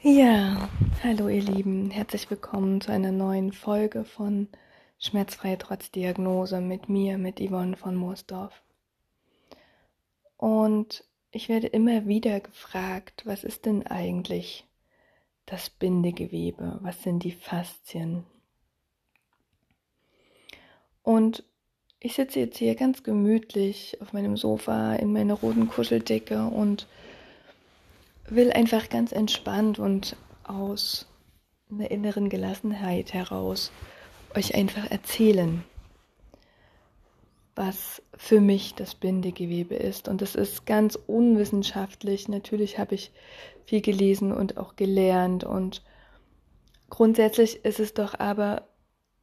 Ja, hallo ihr Lieben, herzlich willkommen zu einer neuen Folge von Schmerzfrei trotz Diagnose mit mir, mit Yvonne von Moosdorf. Und ich werde immer wieder gefragt, was ist denn eigentlich das Bindegewebe? Was sind die Faszien? Und ich sitze jetzt hier ganz gemütlich auf meinem Sofa in meiner roten Kuscheldecke und will einfach ganz entspannt und aus einer inneren Gelassenheit heraus euch einfach erzählen, was für mich das Bindegewebe ist. Und das ist ganz unwissenschaftlich. Natürlich habe ich viel gelesen und auch gelernt. Und grundsätzlich ist es doch aber,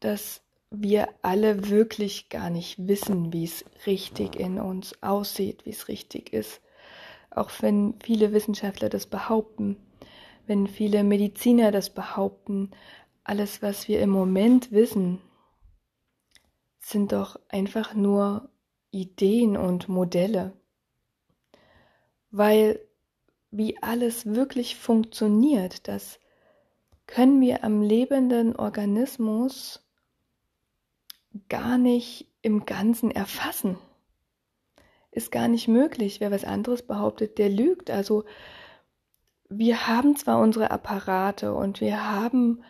dass wir alle wirklich gar nicht wissen, wie es richtig in uns aussieht, wie es richtig ist auch wenn viele Wissenschaftler das behaupten, wenn viele Mediziner das behaupten, alles, was wir im Moment wissen, sind doch einfach nur Ideen und Modelle. Weil wie alles wirklich funktioniert, das können wir am lebenden Organismus gar nicht im Ganzen erfassen ist gar nicht möglich. Wer was anderes behauptet, der lügt. Also wir haben zwar unsere Apparate und wir haben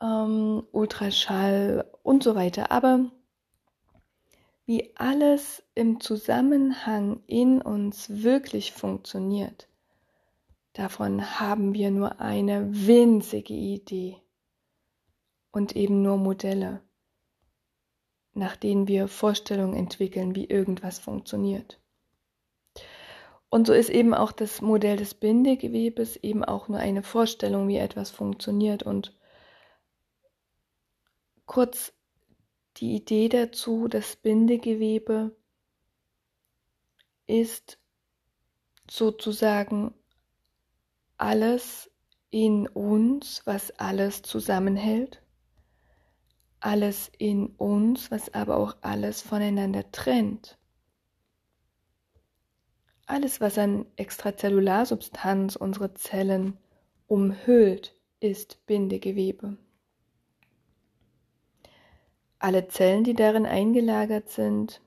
ähm, Ultraschall und so weiter, aber wie alles im Zusammenhang in uns wirklich funktioniert, davon haben wir nur eine winzige Idee und eben nur Modelle nach denen wir Vorstellungen entwickeln, wie irgendwas funktioniert. Und so ist eben auch das Modell des Bindegewebes eben auch nur eine Vorstellung, wie etwas funktioniert. Und kurz die Idee dazu, das Bindegewebe ist sozusagen alles in uns, was alles zusammenhält alles in uns, was aber auch alles voneinander trennt. Alles, was an Extrazellularsubstanz unsere Zellen umhüllt, ist Bindegewebe. Alle Zellen, die darin eingelagert sind,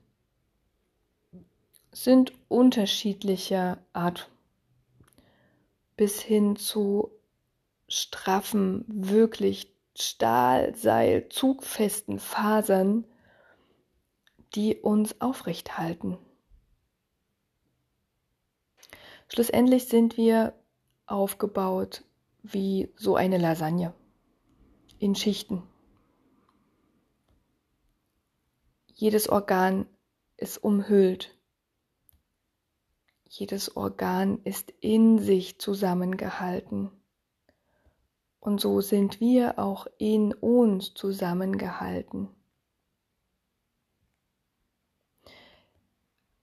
sind unterschiedlicher Art bis hin zu straffen, wirklich Stahlseil zugfesten Fasern, die uns aufrecht halten. Schlussendlich sind wir aufgebaut wie so eine Lasagne in Schichten. Jedes Organ ist umhüllt. Jedes Organ ist in sich zusammengehalten. Und so sind wir auch in uns zusammengehalten.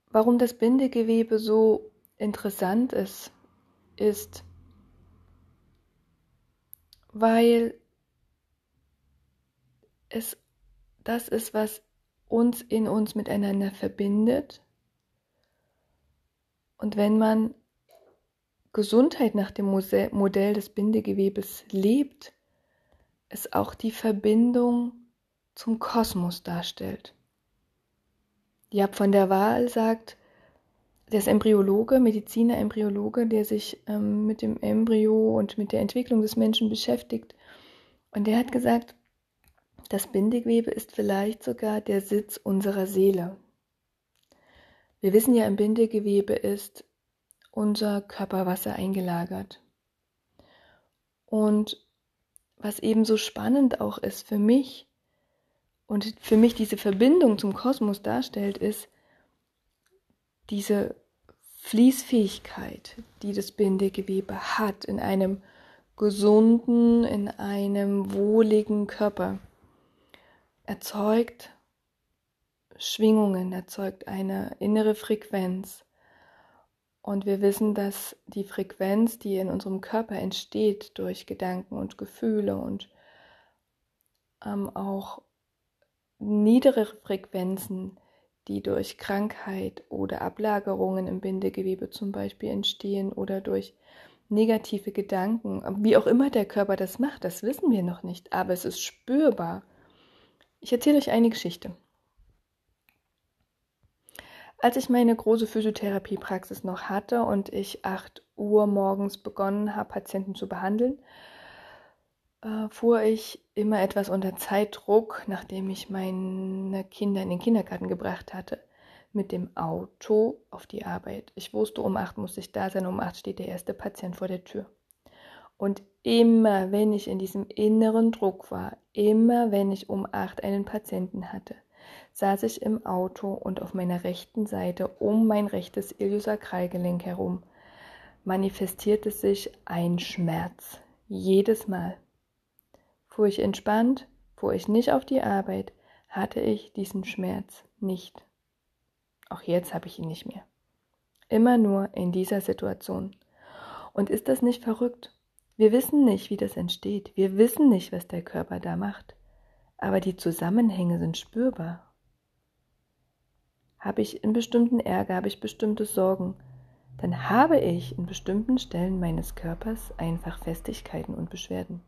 Warum das Bindegewebe so interessant ist, ist, weil es das ist, was uns in uns miteinander verbindet. Und wenn man Gesundheit nach dem Modell des Bindegewebes lebt, es auch die Verbindung zum Kosmos darstellt. Jab von der Wahl sagt, der ist Embryologe, Mediziner, Embryologe, der sich ähm, mit dem Embryo und mit der Entwicklung des Menschen beschäftigt. Und der hat gesagt, das Bindegewebe ist vielleicht sogar der Sitz unserer Seele. Wir wissen ja, im Bindegewebe ist unser Körperwasser eingelagert. Und was eben so spannend auch ist für mich und für mich diese Verbindung zum Kosmos darstellt, ist diese Fließfähigkeit, die das Bindegewebe hat in einem gesunden, in einem wohligen Körper, erzeugt Schwingungen, erzeugt eine innere Frequenz, und wir wissen, dass die Frequenz, die in unserem Körper entsteht durch Gedanken und Gefühle und ähm, auch niedere Frequenzen, die durch Krankheit oder Ablagerungen im Bindegewebe zum Beispiel entstehen oder durch negative Gedanken, wie auch immer der Körper das macht, das wissen wir noch nicht, aber es ist spürbar. Ich erzähle euch eine Geschichte. Als ich meine große Physiotherapiepraxis noch hatte und ich 8 Uhr morgens begonnen habe, Patienten zu behandeln, äh, fuhr ich immer etwas unter Zeitdruck, nachdem ich meine Kinder in den Kindergarten gebracht hatte, mit dem Auto auf die Arbeit. Ich wusste, um 8 muss ich da sein, um 8 steht der erste Patient vor der Tür. Und immer, wenn ich in diesem inneren Druck war, immer, wenn ich um 8 einen Patienten hatte, saß ich im Auto und auf meiner rechten Seite um mein rechtes Iliosakralgelenk herum manifestierte sich ein Schmerz. Jedes Mal. Fuhr ich entspannt, fuhr ich nicht auf die Arbeit, hatte ich diesen Schmerz nicht. Auch jetzt habe ich ihn nicht mehr. Immer nur in dieser Situation. Und ist das nicht verrückt? Wir wissen nicht, wie das entsteht. Wir wissen nicht, was der Körper da macht. Aber die Zusammenhänge sind spürbar. Habe ich in bestimmten Ärger, habe ich bestimmte Sorgen, dann habe ich in bestimmten Stellen meines Körpers einfach Festigkeiten und Beschwerden.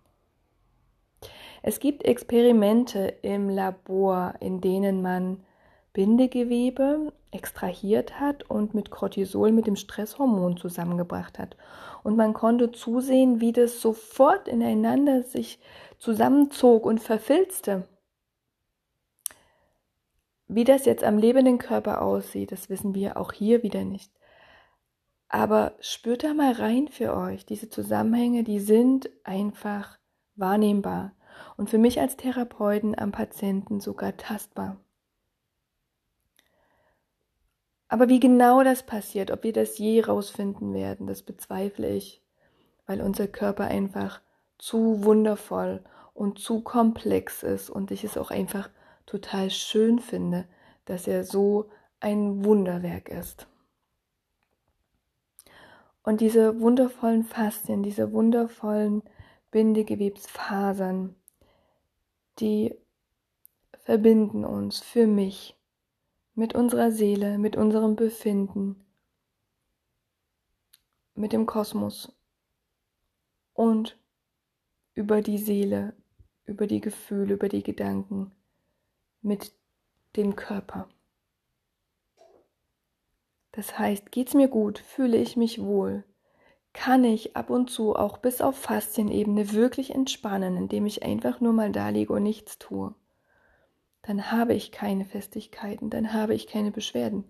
Es gibt Experimente im Labor, in denen man Bindegewebe extrahiert hat und mit Cortisol, mit dem Stresshormon zusammengebracht hat. Und man konnte zusehen, wie das sofort ineinander sich zusammenzog und verfilzte. Wie das jetzt am lebenden Körper aussieht, das wissen wir auch hier wieder nicht. Aber spürt da mal rein für euch. Diese Zusammenhänge, die sind einfach wahrnehmbar. Und für mich als Therapeuten am Patienten sogar tastbar. Aber wie genau das passiert, ob wir das je rausfinden werden, das bezweifle ich, weil unser Körper einfach zu wundervoll und zu komplex ist und ich es auch einfach total schön finde, dass er so ein Wunderwerk ist. Und diese wundervollen Faszien, diese wundervollen Bindegewebsfasern, die verbinden uns für mich mit unserer Seele, mit unserem Befinden, mit dem Kosmos und über die Seele, über die Gefühle, über die Gedanken mit dem Körper. Das heißt, geht's mir gut, fühle ich mich wohl, kann ich ab und zu auch bis auf Faszienebene wirklich entspannen, indem ich einfach nur mal da liege und nichts tue. Dann habe ich keine Festigkeiten, dann habe ich keine Beschwerden.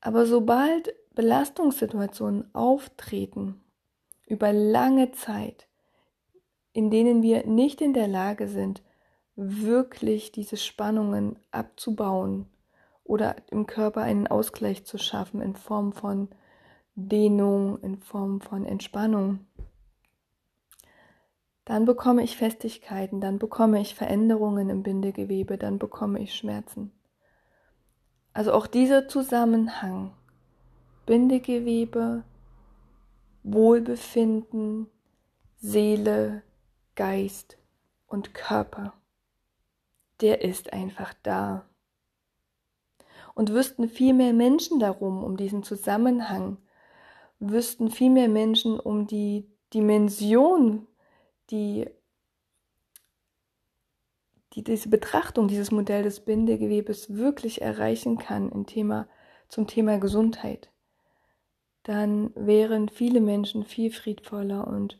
Aber sobald Belastungssituationen auftreten, über lange Zeit, in denen wir nicht in der Lage sind, wirklich diese Spannungen abzubauen oder im Körper einen Ausgleich zu schaffen in Form von Dehnung, in Form von Entspannung. Dann bekomme ich Festigkeiten, dann bekomme ich Veränderungen im Bindegewebe, dann bekomme ich Schmerzen. Also auch dieser Zusammenhang, Bindegewebe, Wohlbefinden, Seele, Geist und Körper der ist einfach da. Und wüssten viel mehr Menschen darum, um diesen Zusammenhang, wüssten viel mehr Menschen um die Dimension, die, die diese Betrachtung, dieses Modell des Bindegewebes wirklich erreichen kann im Thema, zum Thema Gesundheit, dann wären viele Menschen viel friedvoller und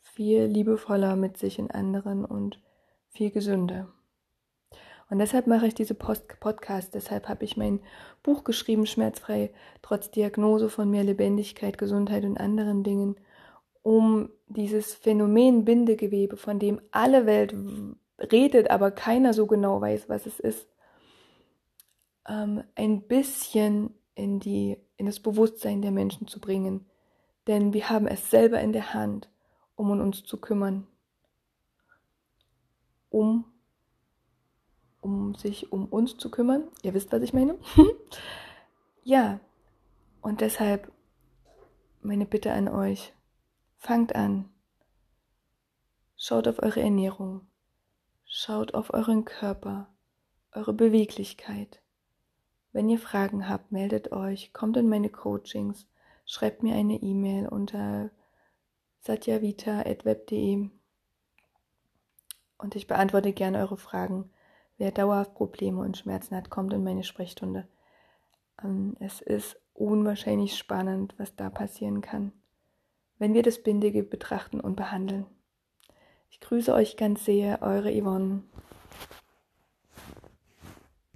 viel liebevoller mit sich und anderen und viel gesünder. Und deshalb mache ich diese Post Podcast, deshalb habe ich mein Buch geschrieben, Schmerzfrei, trotz Diagnose von mehr Lebendigkeit, Gesundheit und anderen Dingen, um dieses Phänomen Bindegewebe, von dem alle Welt redet, aber keiner so genau weiß, was es ist, ähm, ein bisschen in, die, in das Bewusstsein der Menschen zu bringen. Denn wir haben es selber in der Hand, um uns zu kümmern, um um sich um uns zu kümmern. Ihr wisst, was ich meine. ja, und deshalb meine Bitte an euch, fangt an. Schaut auf eure Ernährung. Schaut auf euren Körper, eure Beweglichkeit. Wenn ihr Fragen habt, meldet euch, kommt in meine Coachings, schreibt mir eine E-Mail unter satyavita.web.de und ich beantworte gerne eure Fragen. Wer dauerhaft Probleme und Schmerzen hat, kommt in meine Sprechstunde. Ähm, es ist unwahrscheinlich spannend, was da passieren kann, wenn wir das Bindige betrachten und behandeln. Ich grüße euch ganz sehr, eure Yvonne.